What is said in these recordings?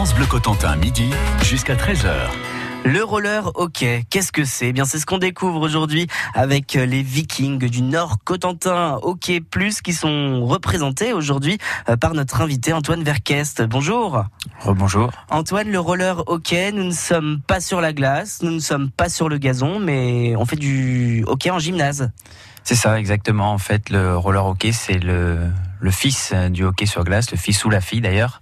France Bleu Cotentin, midi jusqu'à 13h. Le roller hockey, qu'est-ce que c'est? Eh Bien, c'est ce qu'on découvre aujourd'hui avec les Vikings du Nord Cotentin Hockey Plus qui sont représentés aujourd'hui euh, par notre invité Antoine Verkest. Bonjour. Bonjour. Antoine, le roller hockey, nous ne sommes pas sur la glace, nous ne sommes pas sur le gazon, mais on fait du hockey en gymnase. C'est ça, exactement. En fait, le roller hockey, c'est le, le fils du hockey sur glace, le fils ou la fille d'ailleurs,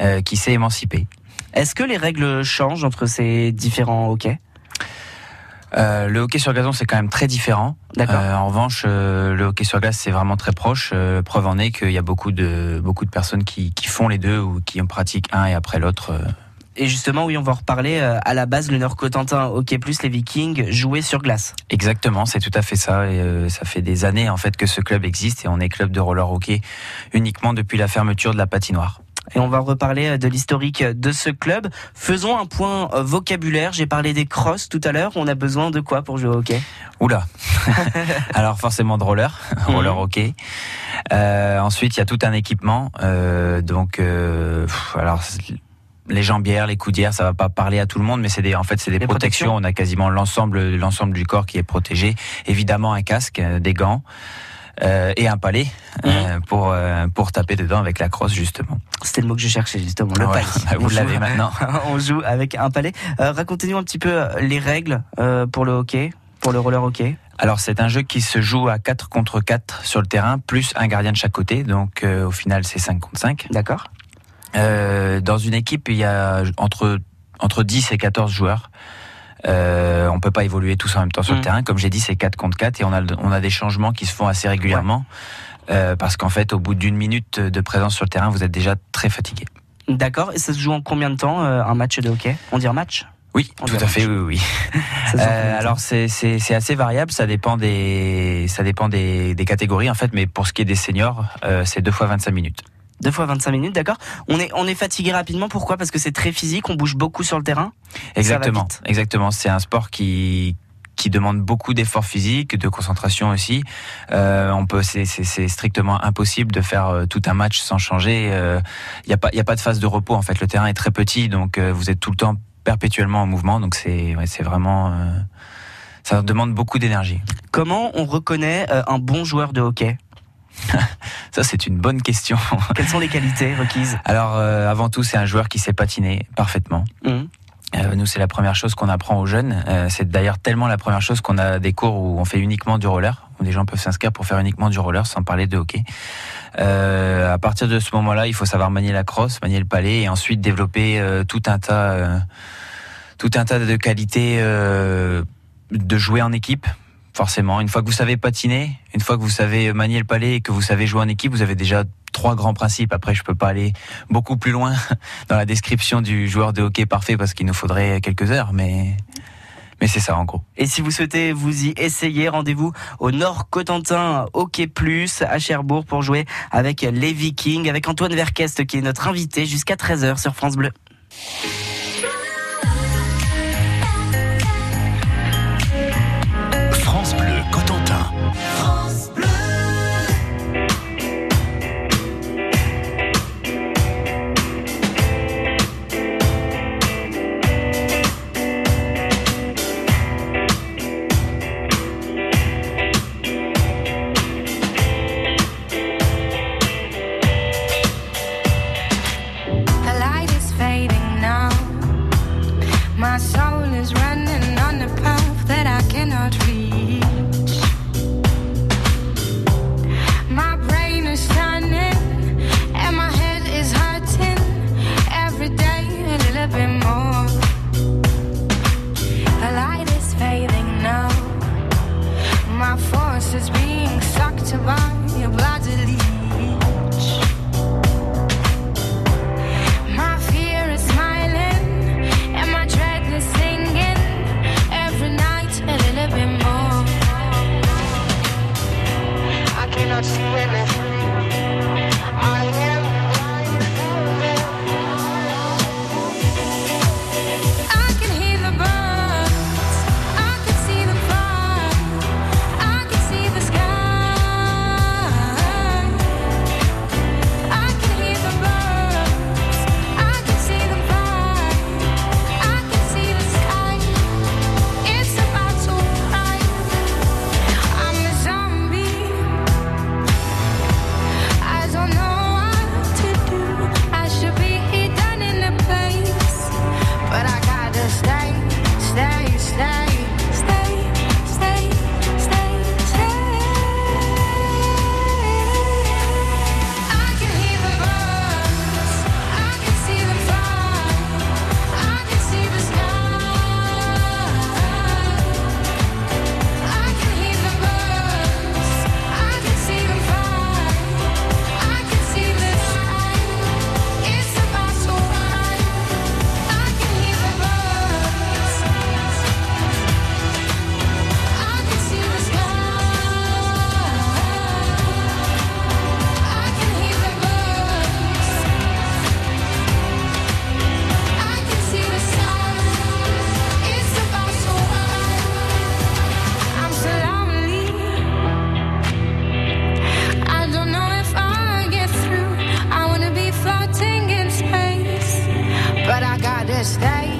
euh, qui s'est émancipé. Est-ce que les règles changent entre ces différents hockey? Euh, le hockey sur gazon, c'est quand même très différent. D'accord. Euh, en revanche, euh, le hockey sur glace, c'est vraiment très proche. Preuve en est qu'il y a beaucoup de beaucoup de personnes qui, qui font les deux ou qui en pratiquent un et après l'autre. Et justement, oui, on va en reparler. À la base, le Nord Cotentin Hockey Plus, les Vikings jouaient sur glace. Exactement, c'est tout à fait ça. Et ça fait des années en fait que ce club existe et on est club de roller hockey uniquement depuis la fermeture de la patinoire. Et on va reparler euh, de l'historique de ce club. Faisons un point euh, vocabulaire. J'ai parlé des crosses tout à l'heure. On a besoin de quoi pour jouer au hockey? Oula Alors forcément de roller, roller Mhm. hockey. Euh, ensuite, il y a tout un équipement. euh, donc, euh, pff, alors les jambières, les coudières, ça va pas parler à tout le monde, mais c'est des, en fait, c'est des protections. protections. On a quasiment l'ensemble, l'ensemble du corps qui est protégé. Évidemment, un casque, euh, des gants. Euh, et un palais euh, pour euh, pour taper dedans avec la crosse justement. C'était le mot que je cherchais justement, le Ah ouais, palais. bah, vous l'avez maintenant. on joue avec un palais. Racontez-nous un petit peu les règles pour le hockey, pour le roller hockey. Alors c'est un jeu qui se joue à 4 contre 4 sur le terrain, plus un gardien de chaque côté, donc au final c'est 5 contre 5. D'accord dans une équipe, il y a entre, entre 10 et 14 joueurs. Euh, on peut pas évoluer tous en même temps sur Mm. le terrain. Comme j'ai dit, c'est 4 contre 4 et on a, on a des changements qui se font assez régulièrement. Euh, parce qu'en fait, au bout d'une minute de présence sur le terrain, vous êtes déjà très fatigué. D'accord. Et ça se joue en combien de temps euh, un match de hockey? On dit un match? Oui, On tout à fait, oui, oui. Euh, alors c'est assez variable, ça dépend des ça dépend des, des catégories en fait, mais pour ce qui est des seniors, euh, c'est deux fois 25 minutes. Deux fois 25 minutes, d'accord. On est, on est fatigué rapidement. Pourquoi? Parce que c'est très physique. On bouge beaucoup sur le terrain. Exactement, exactement. C'est un sport qui qui demande beaucoup d'efforts physiques, de concentration aussi. Euh, on peut, c'est strictement impossible de faire euh, tout un match sans changer. Il n'y a pas, il a pas de phase de repos en fait. Le terrain est très petit, donc euh, vous êtes tout le temps perpétuellement en mouvement. Donc c'est, ouais, c'est vraiment, euh, ça demande beaucoup d'énergie. Comment on reconnaît euh, un bon joueur de hockey? Ça c'est une bonne question. Quelles sont les qualités requises Alors euh, avant tout, c'est un joueur qui sait patiner parfaitement. Mhm. Euh, nous, c'est la première chose qu'on apprend aux jeunes. Euh, c'est d'ailleurs tellement la première chose qu'on a des cours où on fait uniquement du roller, où des gens peuvent s'inscrire pour faire uniquement du roller sans parler de hockey. À partir de ce moment-là, il faut savoir manier la crosse, manier le palais, et ensuite développer tout un tas, tout un tas de qualités de jouer en équipe. Forcément, une fois que vous savez patiner, une fois que vous savez manier le palais et que vous savez jouer en équipe, vous avez déjà trois grands principes. Après, je peux pas aller beaucoup plus loin dans la description du joueur de hockey parfait parce qu'il nous faudrait quelques heures, mais mais c'est ça en gros. Et si vous souhaitez vous y essayer, rendez-vous au Nord Cotentin Hockey Plus à Cherbourg pour jouer avec les Vikings, avec Antoine Verkest qui est notre invité jusqu'à 13h sur France Bleu. to buy. sky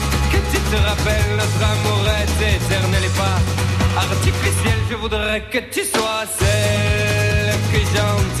te rappelles notre amour est éternel et pas artificiel. Je voudrais que tu sois celle que j'entends.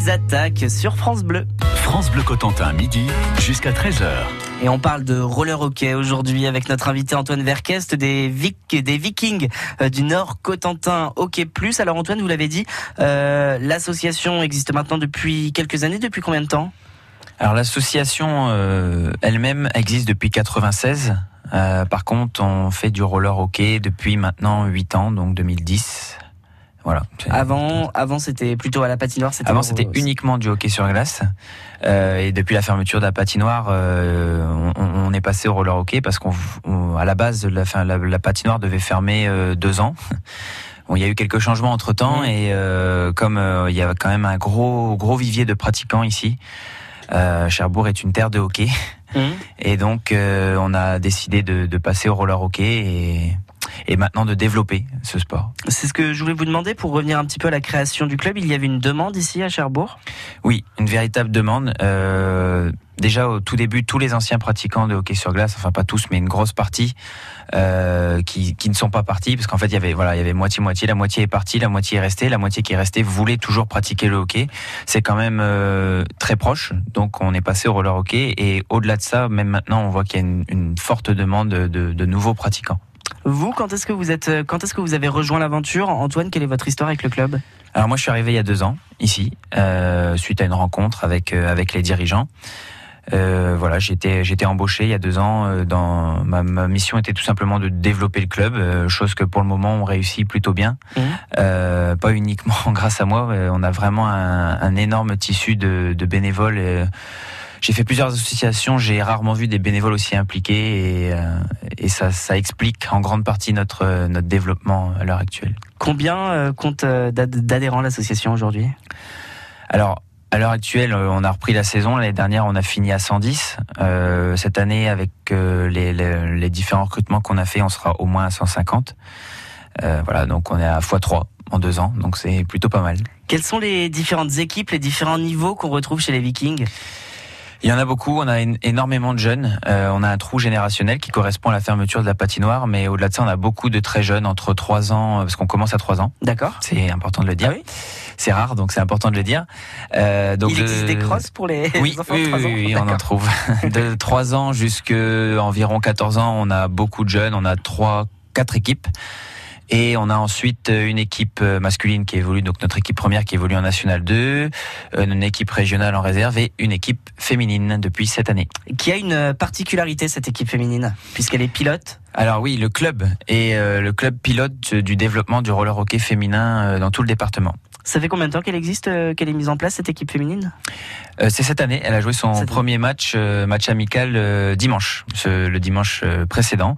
Louise attaque sur France Bleu. France Bleu Cotentin, midi jusqu'à 13h. Et on parle de roller hockey aujourd'hui avec notre invité Antoine Verkest des, Vic- des Vikings euh, du Nord Cotentin Hockey Plus. Alors Antoine, vous l'avez dit, euh, l'association existe maintenant depuis quelques années. Depuis combien de temps? Alors l'association euh, elle-même existe depuis 96. Euh, par contre, on fait du roller hockey depuis maintenant 8 ans, donc 2010. Voilà. Avant, avant c'était plutôt à la patinoire. Avant, c'était uniquement du hockey sur glace. Euh, et depuis la fermeture de la patinoire, euh, on, on est passé au roller hockey parce qu'on, on- à la base, la, fin- la, la patinoire devait fermer euh, deux ans. Bon, il y a eu quelques changements entre temps et comme il y a quand même un gros gros vivier de pratiquants ici, Cherbourg est une terre de hockey Hum. et donc on a décidé de, de passer au roller hockey et, et maintenant de développer ce sport. C'est ce que je voulais vous demander pour revenir un petit peu à la création du club. Il y avait une demande ici à Cherbourg? Oui, une véritable demande. Euh, déjà au tout début, tous les anciens pratiquants de hockey sur glace, enfin pas tous, mais une grosse partie, euh, qui, qui ne sont pas partis, parce qu'en fait il y avait voilà, il y avait moitié moitié, la moitié est partie, la moitié est restée, la moitié qui est restée voulait toujours pratiquer le hockey. C'est quand même euh, très proche, donc on est passé au roller hockey et au-delà de ça, même maintenant, on voit qu'il y a une, une forte demande de, de nouveaux pratiquants. Vous, quand est-ce que vous êtes, euh, quand est-ce que vous avez rejoint l'aventure Antoine, quelle est votre histoire avec le club? Alors moi, je suis arrivé il y a deux ans ici, euh, suite à une rencontre avec euh, avec les dirigeants. Euh, voilà, j'étais j'étais embauché il y a deux ans. dans ma, ma mission était tout simplement de développer le club, chose que pour le moment on réussit plutôt bien. Euh, pas uniquement grâce à moi, on a vraiment un, un énorme tissu de, de bénévoles. J'ai fait plusieurs associations, j'ai rarement vu des bénévoles aussi impliqués et, euh, et ça, ça explique en grande partie notre, euh, notre développement à l'heure actuelle. Combien euh, compte euh, d'ad- d'adhérents l'association aujourd'hui? Alors, à l'heure actuelle, euh, on a repris la saison. L'année dernière, on a fini à 110. Euh, cette année, avec euh, les, les- les différents recrutements qu'on a fait, on sera au moins à 150. voilà, donc on est à x3 en deux ans, donc c'est plutôt pas mal. Quelles sont les différentes équipes, les différents niveaux qu'on retrouve chez les Vikings? Il y en a beaucoup, on a énormément de jeunes. Euh, on a un trou générationnel qui correspond à la fermeture de la patinoire, mais au-delà de ça, on a beaucoup de très jeunes, entre 3 ans, parce qu'on commence à 3 ans. D'accord. C'est important de le dire. Ah c'est rare, donc c'est important de le dire. Euh, donc Il existe des crosses pour les oui, enfants de 3 ans Oui, on en trouve. de 3 ans jusqu'à environ 14 ans, on a beaucoup de jeunes, on a 3, 4 équipes. Et on a ensuite euh, une équipe euh, masculine qui évolue, donc notre équipe première qui évolue en National 2, euh, une équipe régionale en réserve et une équipe féminine depuis cette année. Qui a une particularité cette équipe féminine, puisqu'elle est pilote? Alors oui, le club est le club pilote du développement du roller hockey féminin dans tout le département. Ça fait combien de temps qu'elle existe, euh, qu'elle est mise en place cette équipe féminine? Euh, C'est cette année. Elle a joué son premier match, euh, match amical dimanche, le dimanche précédent.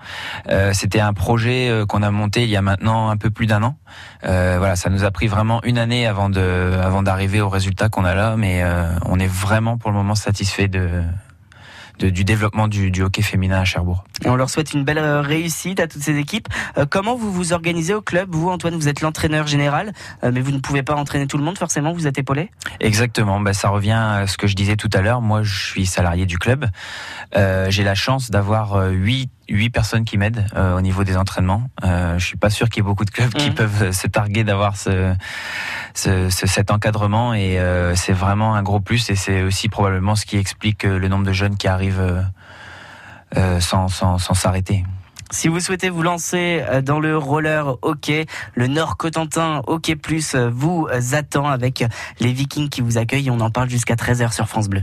C'était un projet qu'on a monté il y a maintenant un peu plus d'un an. voilà, ça nous a pris vraiment une année avant de, avant d'arriver au résultat qu'on a là, mais on est vraiment pour le moment satisfait de du développement du, hockey féminin à Cherbourg. Et on leur souhaite une belle euh, réussite à toutes ces équipes. Euh, comment vous vous organisez au club? Vous, Antoine, vous êtes l'entraîneur général, euh, mais vous ne pouvez pas entraîner tout le monde forcément, vous êtes épaulé? Exactement, bah, ça revient à ce que je disais tout à l'heure. Moi, je suis salarié du club. J'ai la chance d'avoir huit huit personnes qui m'aident au niveau des entraînements. Euh, je suis pas sûr qu'il y ait beaucoup de clubs qui mmh. peuvent se targuer d'avoir ce, ce, cet encadrement et euh, c'est vraiment un gros plus et c'est aussi probablement ce qui explique euh, le nombre de jeunes qui arrivent euh, sans s'arrêter. Si vous souhaitez vous lancer dans le roller hockey, le Nord Cotentin Hockey Plus vous attend avec les Vikings qui vous accueillent. On en parle jusqu'à 13h sur France Bleu.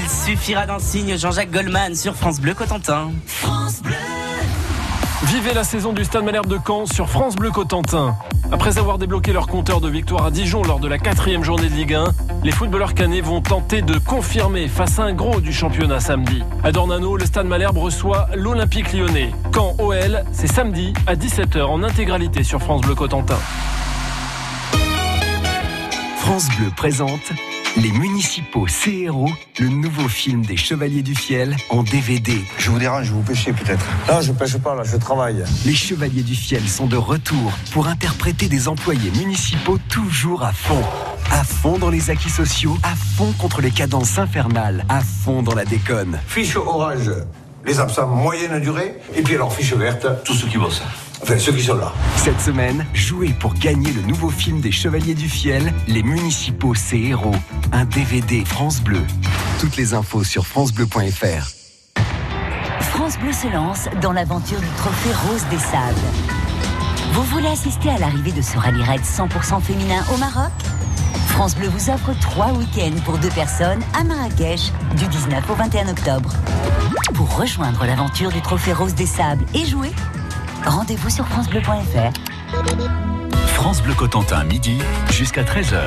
Suffira d'un signe Jean-Jacques Goldman sur France Bleu Cotentin. France Bleu. Vivez la saison du Stade Malherbe de Caen sur France Bleu Cotentin. Après avoir débloqué leur compteur de victoire à Dijon lors de la quatrième journée de Ligue 1, les footballeurs canets vont tenter de confirmer face à un gros du championnat samedi. À Dornano, le Stade Malherbe reçoit l'Olympique lyonnais. Caen OL, c'est samedi à 17h en intégralité sur France Bleu Cotentin. France Bleu présente les municipaux CRO, le nouveau film des Chevaliers du Fiel en DVD. Je vous dérange, vous pêchez peut-être. Non, je pêche pas là, je travaille. Les Chevaliers du Fiel sont de retour pour interpréter des employés municipaux toujours à fond. À fond dans les acquis sociaux, à fond contre les cadences infernales, à fond dans la déconne. Fiche orange, les absents moyenne durée, et puis alors fiche verte, tous ceux qui bossent. Enfin, ceux qui sont là. Cette semaine, jouez pour gagner le nouveau film des Chevaliers du Fiel, Les Municipaux, ces héros. Un DVD France Bleu. Toutes les infos sur FranceBleu.fr. France Bleu se lance dans l'aventure du trophée Rose des Sables. Vous voulez assister à l'arrivée de ce rallye raid 100% féminin au Maroc? France Bleu vous offre trois week-ends pour deux personnes à Marrakech du 19 au 21 octobre. Pour rejoindre l'aventure du trophée Rose des Sables et jouer, Rendez-vous sur FranceBleu.fr. France Bleu Cotentin, midi jusqu'à 13h.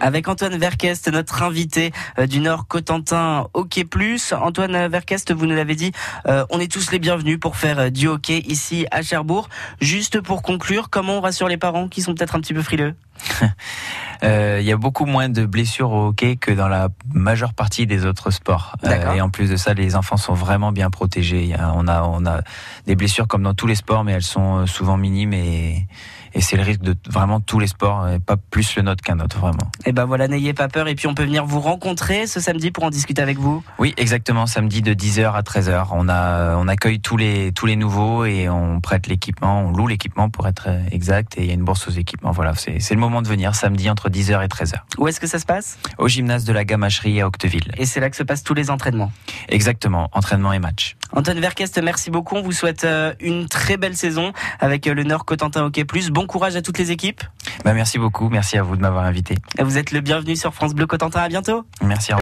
Avec Antoine Verkest, notre invité euh, du Nord Cotentin Hockey Plus. Antoine Verkest, vous nous l'avez dit, euh, on est tous les bienvenus pour faire euh, du hockey ici à Cherbourg. Juste pour conclure, comment on rassure les parents qui sont peut-être un petit peu frileux? Il y a beaucoup moins de blessures au hockey que dans la majeure partie des autres sports. et en plus de ça, les enfants sont vraiment bien protégés. on, a, on a des blessures comme dans tous les sports, mais elles sont souvent minimes et, et c'est le risque de vraiment tous les sports, et pas plus le nôtre qu'un autre, vraiment. Et eh ben voilà, n'ayez pas peur. Et puis on peut venir vous rencontrer ce samedi pour en discuter avec vous. Oui, exactement, samedi de 10h à 13h. On, a, on accueille tous les, tous les nouveaux et on prête l'équipement, on loue l'équipement pour être exact. Et il y a une bourse aux équipements. Voilà, c'est le moment de venir samedi entre 10h et 13h. Où est-ce que ça se passe? Au gymnase de la Gamacherie à Octeville. Et c'est là que se passent tous les entraînements? Exactement, entraînement et match. Antoine Verkest, merci beaucoup. On vous souhaite euh, une très belle saison avec euh, le Nord Cotentin Hockey Plus. Bon courage à toutes les équipes. Bah merci beaucoup. Merci à vous de m'avoir invité. Vous êtes le bienvenu sur France Bleu Cotentin. À bientôt. Merci.